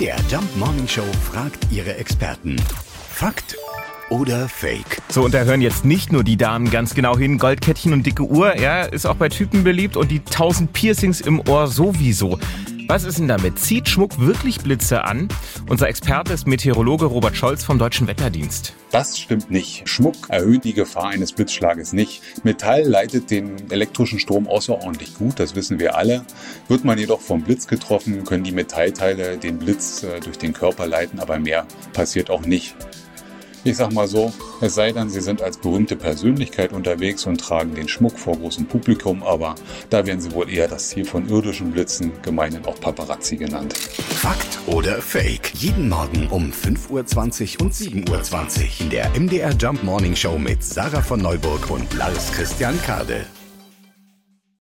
MDR Jump Morning Show fragt ihre Experten. Fakt oder Fake? So, und da hören jetzt nicht nur die Damen ganz genau hin. Goldkettchen und dicke Uhr, ja, ist auch bei Typen beliebt und die tausend Piercings im Ohr sowieso. Was ist denn damit? Zieht Schmuck wirklich Blitze an? Unser Experte ist Meteorologe Robert Scholz vom Deutschen Wetterdienst. Das stimmt nicht. Schmuck erhöht die Gefahr eines Blitzschlages nicht. Metall leitet den elektrischen Strom außerordentlich gut, das wissen wir alle. Wird man jedoch vom Blitz getroffen, können die Metallteile den Blitz äh, durch den Körper leiten, aber mehr passiert auch nicht. Ich sag mal so, es sei denn, Sie sind als berühmte Persönlichkeit unterwegs und tragen den Schmuck vor großem Publikum, aber da wären Sie wohl eher das Ziel von irdischen Blitzen, gemeinhin auch Paparazzi genannt. Fakt oder Fake? Jeden Morgen um 5.20 Uhr und 7.20 Uhr in der MDR Jump Morning Show mit Sarah von Neuburg und Lars Christian Kade.